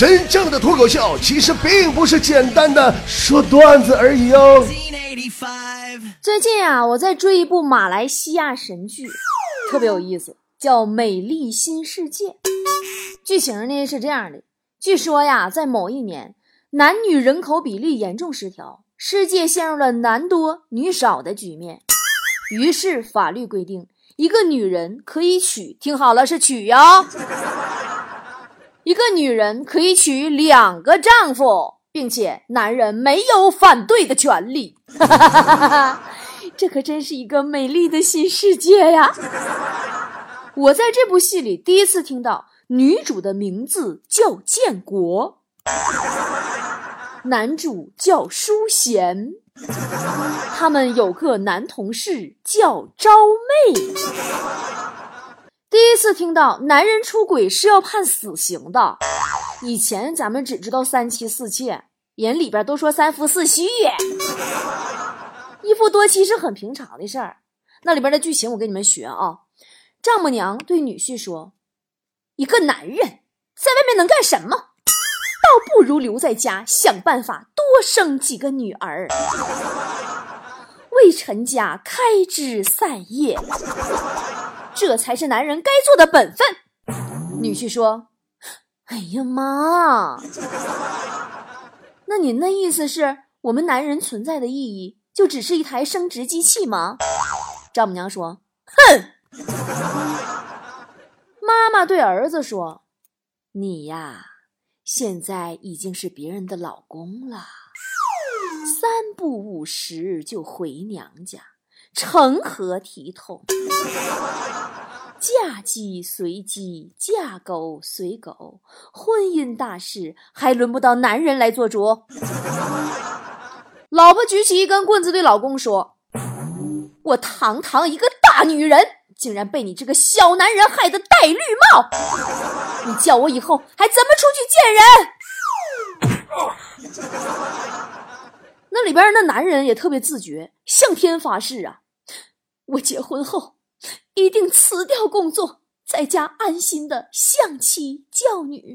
真正的脱口秀其实并不是简单的说段子而已哦。最近啊，我在追一部马来西亚神剧，特别有意思，叫《美丽新世界》。剧情呢是这样的：据说呀，在某一年，男女人口比例严重失调，世界陷入了男多女少的局面。于是法律规定，一个女人可以娶，听好了，是娶哟。一个女人可以娶两个丈夫，并且男人没有反对的权利。这可真是一个美丽的新世界呀！我在这部戏里第一次听到女主的名字叫建国，男主叫淑贤，他们有个男同事叫招妹。第一次听到男人出轨是要判死刑的，以前咱们只知道三妻四妾，人里边都说三夫四婿，一夫多妻是很平常的事儿。那里边的剧情我给你们学啊，丈母娘对女婿说：“一个男人在外面能干什么？倒不如留在家想办法多生几个女儿，为陈家开枝散叶。”这才是男人该做的本分。女婿说：“哎呀妈，那您的意思是我们男人存在的意义就只是一台生殖机器吗？”丈母娘说：“哼。”妈妈对儿子说：“你呀，现在已经是别人的老公了，三不五时就回娘家。”成何体统？嫁鸡随鸡，嫁狗随狗，婚姻大事还轮不到男人来做主。老婆举起一根棍子对老公说：“我堂堂一个大女人，竟然被你这个小男人害得戴绿帽！你叫我以后还怎么出去见人？”那里边那男人也特别自觉，向天发誓啊。我结婚后一定辞掉工作，在家安心的相妻教女。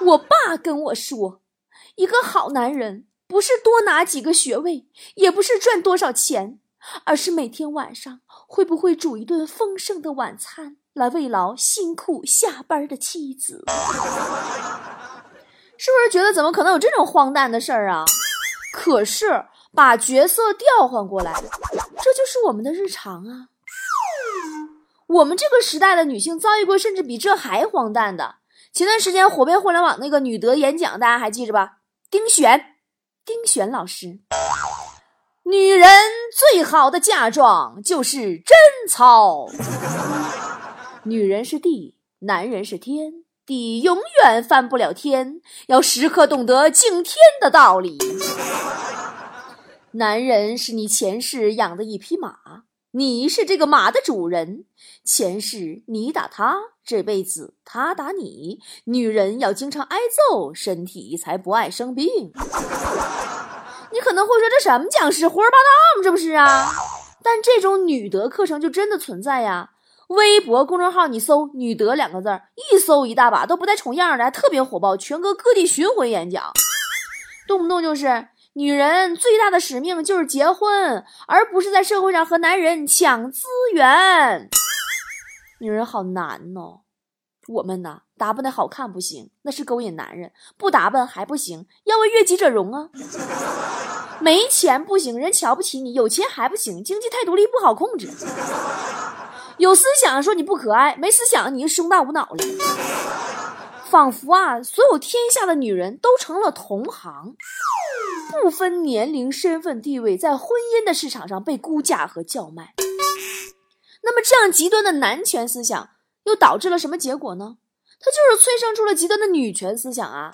我爸跟我说，一个好男人不是多拿几个学位，也不是赚多少钱，而是每天晚上会不会煮一顿丰盛的晚餐来慰劳辛苦下班的妻子。是不是觉得怎么可能有这种荒诞的事儿啊？可是。把角色调换过来，这就是我们的日常啊。我们这个时代的女性遭遇过甚至比这还荒诞的。前段时间火遍互联网那个女德演讲，大家还记着吧？丁璇，丁璇老师。女人最好的嫁妆就是贞操。女人是地，男人是天，地永远翻不了天，要时刻懂得敬天的道理。男人是你前世养的一匹马，你是这个马的主人。前世你打他，这辈子他打你。女人要经常挨揍，身体才不爱生病。你可能会说这什么讲师，胡说八道吗？这不是啊？但这种女德课程就真的存在呀。微博公众号你搜“女德”两个字儿，一搜一大把，都不带重样的，还特别火爆，全国各地巡回演讲，动不动就是。女人最大的使命就是结婚，而不是在社会上和男人抢资源。女人好难哦，我们呢，打扮的好看不行，那是勾引男人；不打扮还不行，要为悦己者容啊。没钱不行，人瞧不起你；有钱还不行，经济太独立不好控制。有思想说你不可爱，没思想你就胸大无脑了。仿佛啊，所有天下的女人都成了同行。不分年龄、身份、地位，在婚姻的市场上被估价和叫卖。那么，这样极端的男权思想又导致了什么结果呢？它就是催生出了极端的女权思想啊！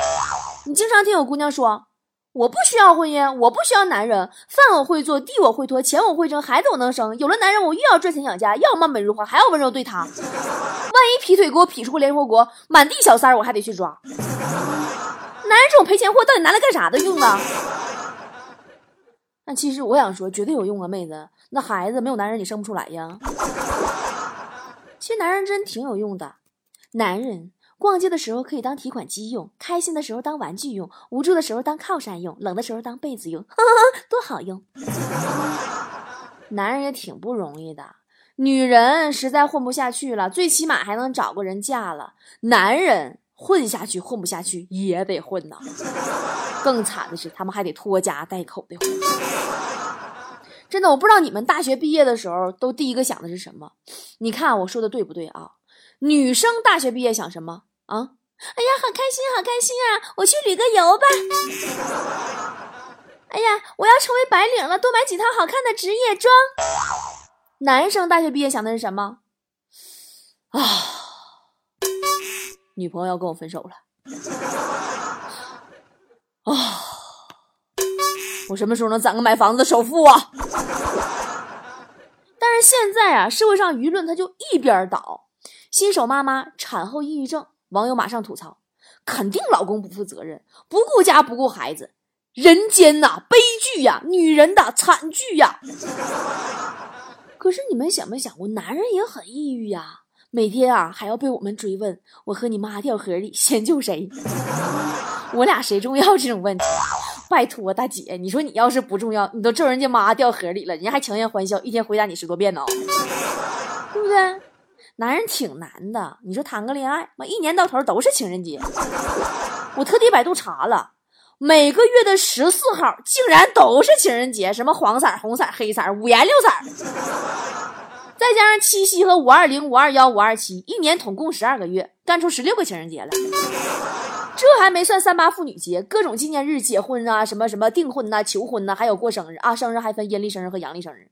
你经常听有姑娘说：“我不需要婚姻，我不需要男人，饭我会做，地我会拖，钱我会挣，孩子我能生。有了男人，我又要赚钱养家，要貌美如花，还要温柔对他。万一劈腿给我劈出个联合国，满地小三儿，我还得去抓。男人这种赔钱货，到底拿来干啥的用呢？”但其实我想说，绝对有用啊，妹子，那孩子没有男人你生不出来呀。其实男人真挺有用的，男人逛街的时候可以当提款机用，开心的时候当玩具用，无助的时候当靠山用，冷的时候当被子用，多好用。男人也挺不容易的，女人实在混不下去了，最起码还能找个人嫁了。男人混下去混不下去也得混呐，更惨的是他们还得拖家带口的混。真的，我不知道你们大学毕业的时候都第一个想的是什么？你看我说的对不对啊？女生大学毕业想什么啊？哎呀，好开心，好开心啊！我去旅个游吧。哎呀，我要成为白领了，多买几套好看的职业装。男生大学毕业想的是什么？啊，女朋友要跟我分手了。啊，我什么时候能攒个买房子的首付啊？但是现在啊，社会上舆论它就一边倒。新手妈妈产后抑郁症，网友马上吐槽：肯定老公不负责任，不顾家不顾孩子，人间呐，悲剧呀，女人的惨剧呀。可是你们想没想过，男人也很抑郁呀，每天啊还要被我们追问：我和你妈掉河里，先救谁？我俩谁重要？这种问题，拜托大姐，你说你要是不重要，你都咒人家妈掉河里了，人家还强颜欢笑，一天回答你十多遍呢，对不对？男人挺难的，你说谈个恋爱，妈一年到头都是情人节。我特地百度查了，每个月的十四号竟然都是情人节，什么黄色、红色、黑色，五颜六色。再加上七夕和五二零、五二幺、五二七，一年总共十二个月，干出十六个情人节了。这还没算三八妇女节，各种纪念日、结婚啊，什么什么订婚呐、求婚呐，还有过生日啊，生日还分阴历生日和阳历生日。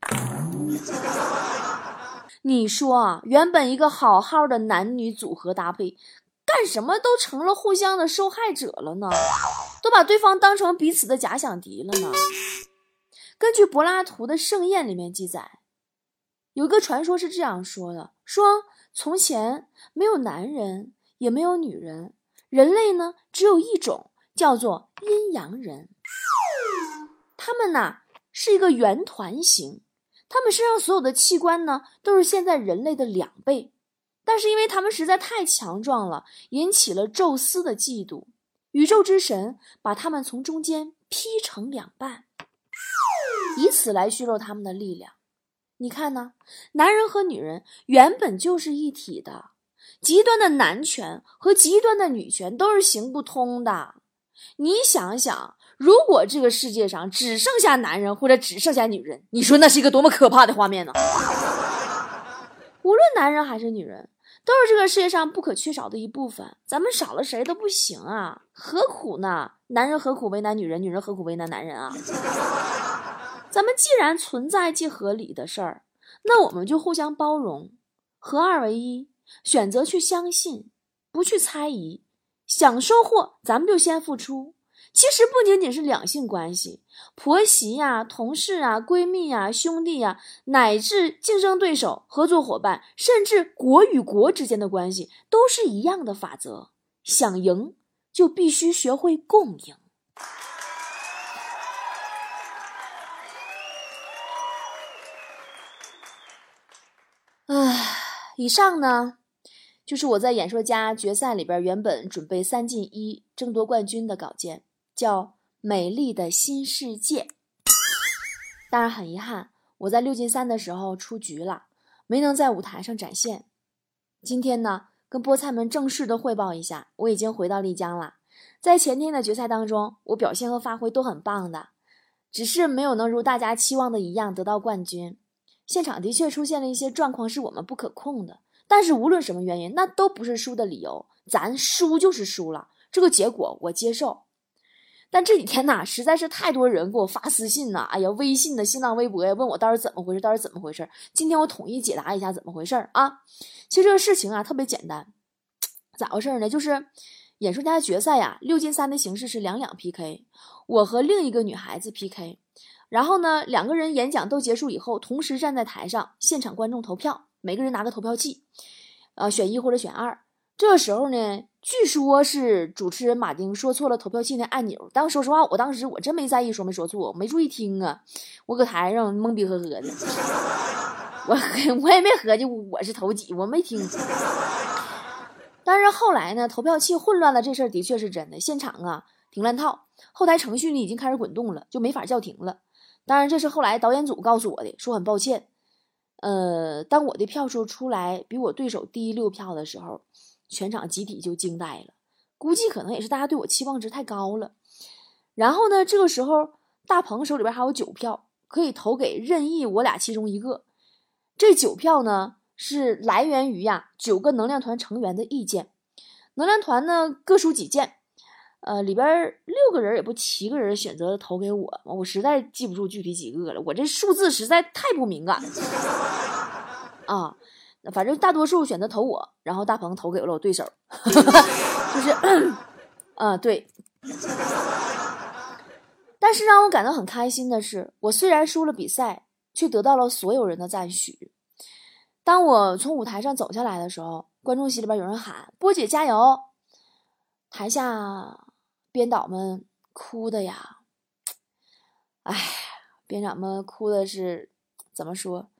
你说啊，原本一个好好的男女组合搭配，干什么都成了互相的受害者了呢？都把对方当成彼此的假想敌了呢？根据柏拉图的《盛宴》里面记载，有一个传说是这样说的：说从前没有男人，也没有女人，人类呢只有一种，叫做阴阳人。他们呐是一个圆团形。他们身上所有的器官呢，都是现在人类的两倍，但是因为他们实在太强壮了，引起了宙斯的嫉妒，宇宙之神把他们从中间劈成两半，以此来削弱他们的力量。你看呢？男人和女人原本就是一体的，极端的男权和极端的女权都是行不通的。你想想。如果这个世界上只剩下男人或者只剩下女人，你说那是一个多么可怕的画面呢？无论男人还是女人，都是这个世界上不可缺少的一部分。咱们少了谁都不行啊！何苦呢？男人何苦为难女人，女人何苦为难男人啊？咱们既然存在即合理的事儿，那我们就互相包容，合二为一，选择去相信，不去猜疑，想收获咱们就先付出。其实不仅仅是两性关系，婆媳呀、同事啊、闺蜜呀、兄弟呀，乃至竞争对手、合作伙伴，甚至国与国之间的关系，都是一样的法则。想赢，就必须学会共赢。以上呢，就是我在演说家决赛里边原本准备三进一争夺冠军的稿件。叫《美丽的新世界》，当然很遗憾，我在六进三的时候出局了，没能在舞台上展现。今天呢，跟菠菜们正式的汇报一下，我已经回到丽江了。在前天的决赛当中，我表现和发挥都很棒的，只是没有能如大家期望的一样得到冠军。现场的确出现了一些状况，是我们不可控的。但是无论什么原因，那都不是输的理由。咱输就是输了，这个结果我接受。但这几天呐，实在是太多人给我发私信呐，哎呀，微信的、新浪微博呀，问我到底怎么回事，到底怎么回事？今天我统一解答一下怎么回事啊。其实这个事情啊特别简单，咋回事呢？就是演说家决赛呀，六进三的形式是两两 PK，我和另一个女孩子 PK，然后呢，两个人演讲都结束以后，同时站在台上，现场观众投票，每个人拿个投票器，呃，选一或者选二。这时候呢，据说是主持人马丁说错了投票器的按钮。但说实话，我当时我真没在意说没说错，我没注意听啊。我搁台上懵逼呵呵的，我我也没合计我是投几，我没听。但是后来呢，投票器混乱了，这事儿的确是真的。现场啊挺乱套，后台程序呢已经开始滚动了，就没法叫停了。当然，这是后来导演组告诉我的，说很抱歉。呃，当我的票数出来比我对手低六票的时候，全场集体就惊呆了。估计可能也是大家对我期望值太高了。然后呢，这个时候大鹏手里边还有九票，可以投给任意我俩其中一个。这九票呢？是来源于呀九个能量团成员的意见，能量团呢各抒己见，呃里边六个人也不七个人选择投给我，我实在记不住具体几个了，我这数字实在太不敏感了啊，反正大多数选择投我，然后大鹏投给了我对手，就是，啊对，但是让我感到很开心的是，我虽然输了比赛，却得到了所有人的赞许。当我从舞台上走下来的时候，观众席里边有人喊：“波姐加油！”台下编导们哭的呀，哎，编长们哭的是怎么说？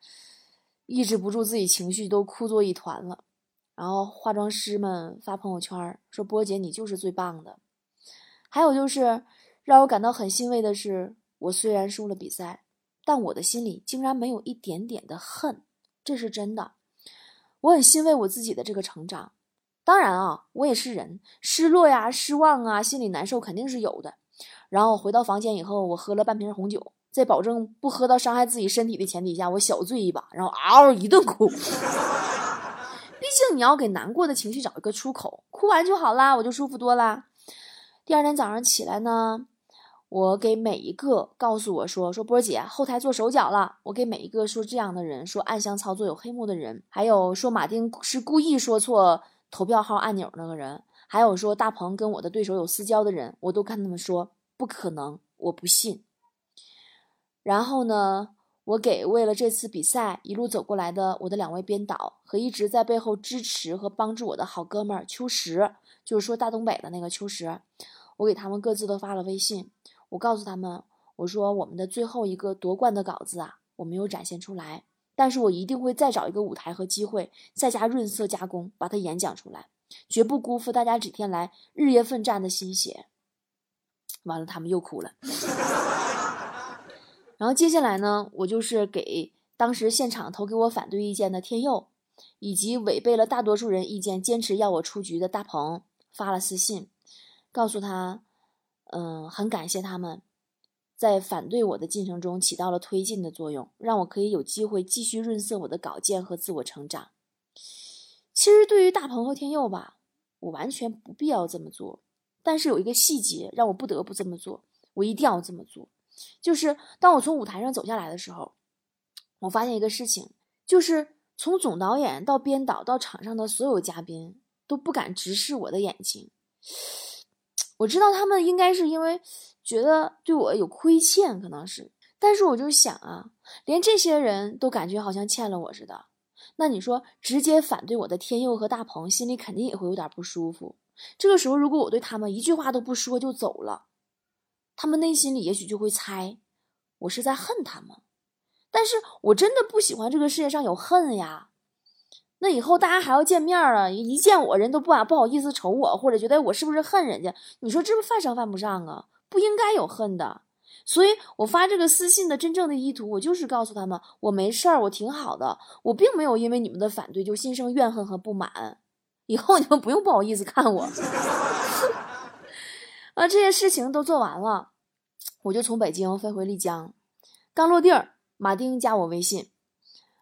抑制不住自己情绪，都哭作一团了。然后化妆师们发朋友圈说：“波姐，你就是最棒的。”还有就是让我感到很欣慰的是，我虽然输了比赛，但我的心里竟然没有一点点的恨。这是真的，我很欣慰我自己的这个成长。当然啊，我也是人，失落呀、失望啊，心里难受肯定是有的。然后回到房间以后，我喝了半瓶红酒，在保证不喝到伤害自己身体的前提下，我小醉一把，然后嗷一顿哭。毕竟你要给难过的情绪找一个出口，哭完就好啦，我就舒服多啦。第二天早上起来呢。我给每一个告诉我说说波姐后台做手脚了。我给每一个说这样的人说暗箱操作有黑幕的人，还有说马丁是故意说错投票号按钮那个人，还有说大鹏跟我的对手有私交的人，我都跟他们说不可能，我不信。然后呢，我给为了这次比赛一路走过来的我的两位编导和一直在背后支持和帮助我的好哥们儿秋实，就是说大东北的那个秋实，我给他们各自都发了微信。我告诉他们，我说我们的最后一个夺冠的稿子啊，我没有展现出来，但是我一定会再找一个舞台和机会，再加润色加工，把它演讲出来，绝不辜负大家几天来日夜奋战的心血。完了，他们又哭了。然后接下来呢，我就是给当时现场投给我反对意见的天佑，以及违背了大多数人意见坚持要我出局的大鹏发了私信，告诉他。嗯，很感谢他们，在反对我的进程中起到了推进的作用，让我可以有机会继续润色我的稿件和自我成长。其实对于大鹏和天佑吧，我完全不必要这么做，但是有一个细节让我不得不这么做，我一定要这么做，就是当我从舞台上走下来的时候，我发现一个事情，就是从总导演到编导到场上的所有嘉宾都不敢直视我的眼睛。我知道他们应该是因为觉得对我有亏欠，可能是，但是我就想啊，连这些人都感觉好像欠了我似的，那你说直接反对我的天佑和大鹏，心里肯定也会有点不舒服。这个时候，如果我对他们一句话都不说就走了，他们内心里也许就会猜我是在恨他们，但是我真的不喜欢这个世界上有恨呀。那以后大家还要见面啊！一见我人都不不好意思瞅我，或者觉得我是不是恨人家？你说这不犯上犯不上啊？不应该有恨的。所以我发这个私信的真正的意图，我就是告诉他们我没事儿，我挺好的，我并没有因为你们的反对就心生怨恨和不满。以后你们不用不好意思看我。啊，这些事情都做完了，我就从北京飞回丽江。刚落地儿，马丁加我微信，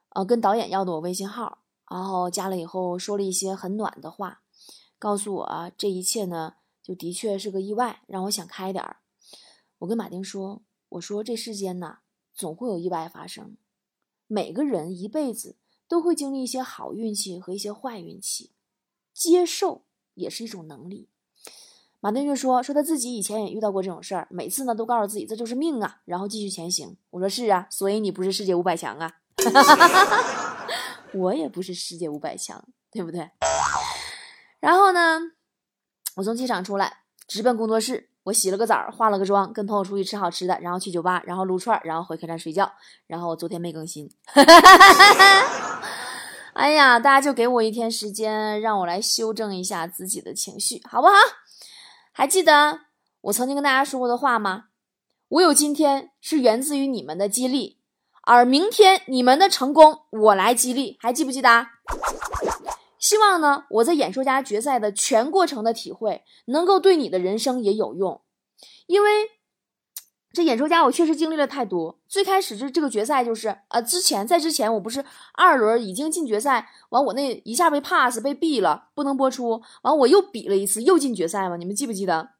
啊，跟导演要的我微信号。然后加了以后说了一些很暖的话，告诉我这一切呢，就的确是个意外，让我想开点儿。我跟马丁说：“我说这世间呐，总会有意外发生，每个人一辈子都会经历一些好运气和一些坏运气，接受也是一种能力。”马丁就说：“说他自己以前也遇到过这种事儿，每次呢都告诉自己这就是命啊，然后继续前行。”我说：“是啊，所以你不是世界五百强啊。”我也不是世界五百强，对不对？然后呢，我从机场出来，直奔工作室。我洗了个澡，化了个妆，跟朋友出去吃好吃的，然后去酒吧，然后撸串，然后回客栈睡觉。然后我昨天没更新。哎呀，大家就给我一天时间，让我来修正一下自己的情绪，好不好？还记得我曾经跟大家说过的话吗？我有今天是源自于你们的激励，而明天你们的成功我来激励，还记不记得？希望呢，我在演说家决赛的全过程的体会，能够对你的人生也有用，因为。这演说家，我确实经历了太多。最开始这这个决赛就是，呃，之前在之前我不是二轮已经进决赛，完我那一下被 pass 被毙了，不能播出。完我又比了一次，又进决赛吗？你们记不记得？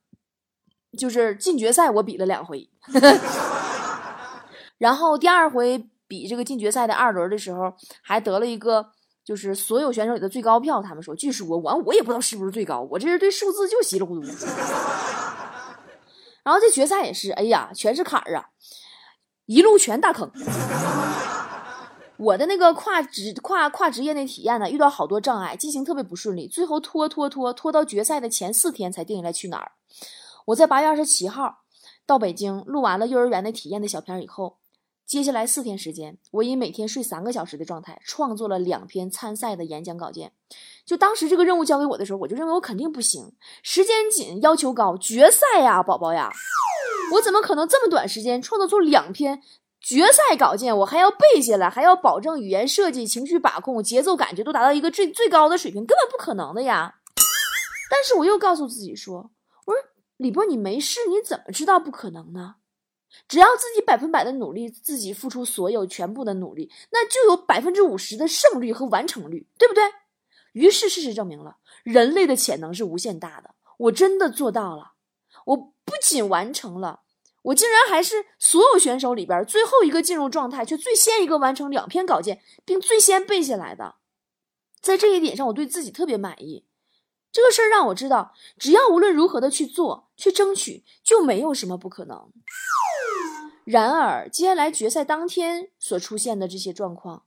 就是进决赛我比了两回，然后第二回比这个进决赛的二轮的时候，还得了一个就是所有选手里的最高票。他们说，据说完我也不知道是不是最高，我这人对数字就稀里糊涂。然后这决赛也是，哎呀，全是坎儿啊，一路全大坑。我的那个跨职跨跨职业那体验呢，遇到好多障碍，进行特别不顺利，最后拖拖拖拖到决赛的前四天才定下来去哪儿。我在八月二十七号到北京录完了幼儿园的体验的小片以后。接下来四天时间，我以每天睡三个小时的状态，创作了两篇参赛的演讲稿件。就当时这个任务交给我的时候，我就认为我肯定不行，时间紧，要求高，决赛呀，宝宝呀，我怎么可能这么短时间创作出两篇决赛稿件？我还要背下来，还要保证语言设计、情绪把控、节奏感觉都达到一个最最高的水平，根本不可能的呀。但是我又告诉自己说：“我说李波，你没试，你怎么知道不可能呢？”只要自己百分百的努力，自己付出所有全部的努力，那就有百分之五十的胜率和完成率，对不对？于是事实证明了，人类的潜能是无限大的。我真的做到了，我不仅完成了，我竟然还是所有选手里边最后一个进入状态，却最先一个完成两篇稿件，并最先背下来的。在这一点上，我对自己特别满意。这个事儿让我知道，只要无论如何的去做、去争取，就没有什么不可能。然而，接下来决赛当天所出现的这些状况，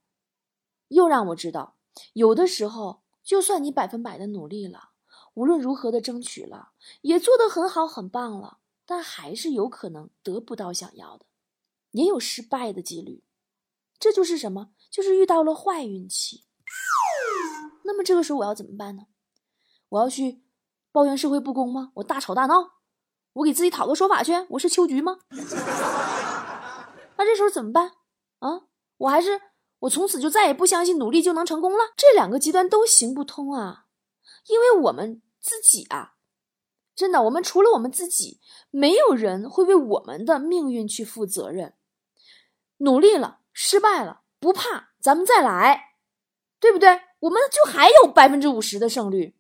又让我知道，有的时候，就算你百分百的努力了，无论如何的争取了，也做得很好、很棒了，但还是有可能得不到想要的，也有失败的几率。这就是什么？就是遇到了坏运气。那么这个时候我要怎么办呢？我要去抱怨社会不公吗？我大吵大闹？我给自己讨个说法去？我是秋菊吗？这时候怎么办啊？我还是我从此就再也不相信努力就能成功了？这两个极端都行不通啊！因为我们自己啊，真的，我们除了我们自己，没有人会为我们的命运去负责任。努力了，失败了，不怕，咱们再来，对不对？我们就还有百分之五十的胜率。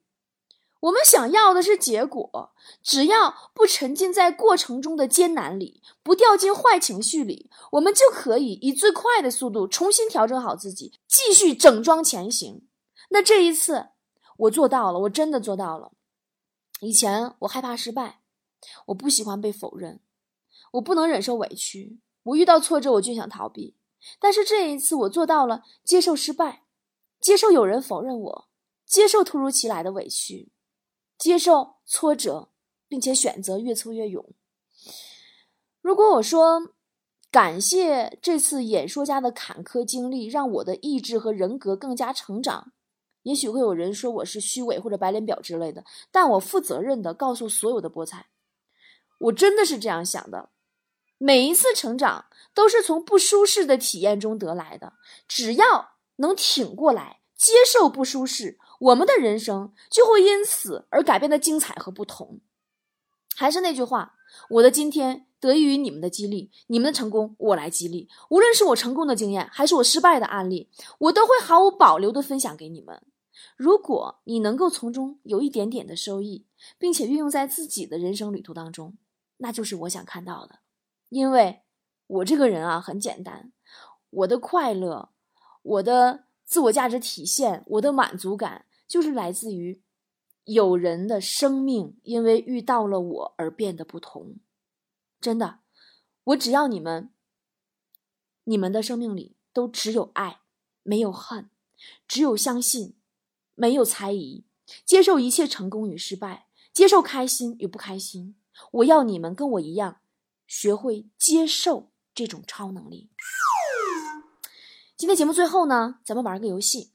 我们想要的是结果，只要不沉浸在过程中的艰难里，不掉进坏情绪里，我们就可以以最快的速度重新调整好自己，继续整装前行。那这一次，我做到了，我真的做到了。以前我害怕失败，我不喜欢被否认，我不能忍受委屈，我遇到挫折我就想逃避。但是这一次，我做到了接受失败，接受有人否认我，接受突如其来的委屈。接受挫折，并且选择越挫越勇。如果我说感谢这次演说家的坎坷经历，让我的意志和人格更加成长，也许会有人说我是虚伪或者白脸婊之类的。但我负责任的告诉所有的菠菜，我真的是这样想的。每一次成长都是从不舒适的体验中得来的，只要能挺过来，接受不舒适。我们的人生就会因此而改变的精彩和不同。还是那句话，我的今天得益于你们的激励，你们的成功我来激励。无论是我成功的经验，还是我失败的案例，我都会毫无保留的分享给你们。如果你能够从中有一点点的收益，并且运用在自己的人生旅途当中，那就是我想看到的。因为我这个人啊，很简单，我的快乐，我的。自我价值体现，我的满足感就是来自于有人的生命因为遇到了我而变得不同。真的，我只要你们，你们的生命里都只有爱，没有恨，只有相信，没有猜疑，接受一切成功与失败，接受开心与不开心。我要你们跟我一样，学会接受这种超能力。今天节目最后呢，咱们玩个游戏。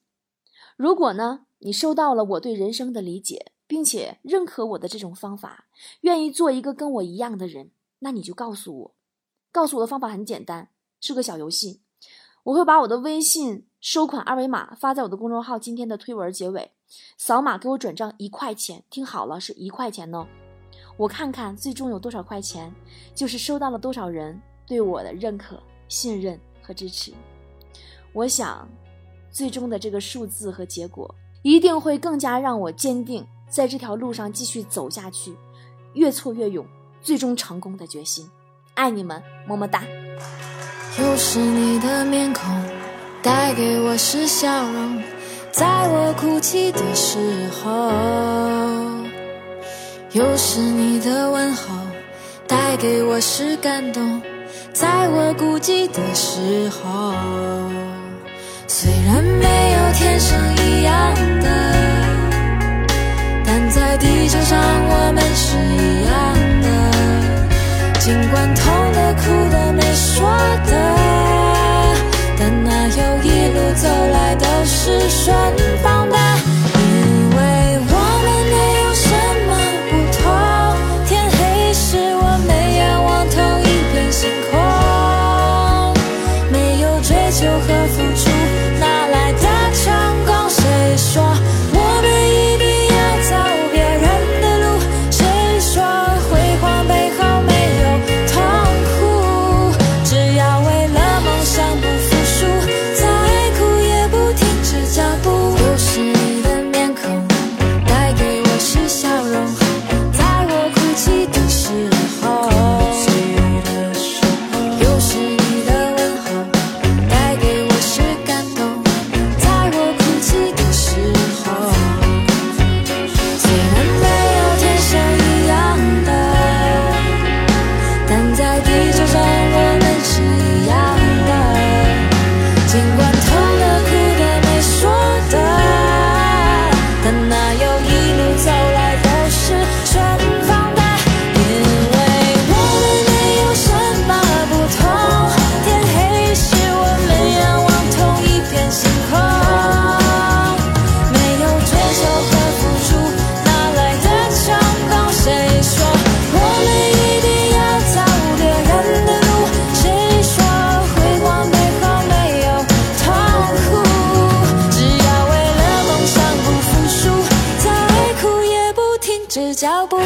如果呢，你收到了我对人生的理解，并且认可我的这种方法，愿意做一个跟我一样的人，那你就告诉我。告诉我的方法很简单，是个小游戏。我会把我的微信收款二维码发在我的公众号今天的推文结尾，扫码给我转账一块钱。听好了，是一块钱哦。我看看最终有多少块钱，就是收到了多少人对我的认可、信任和支持。我想，最终的这个数字和结果一定会更加让我坚定在这条路上继续走下去，越挫越勇，最终成功的决心。爱你们，么么哒。又是你的面孔，带给我是笑容，在我哭泣的时候；又是你的问候，带给我是感动，在我孤寂的时候。虽然没有天生一样的，但在地球上我们是一样的，尽管痛的、哭的、没说的，但哪有一路走来都是顺。脚步。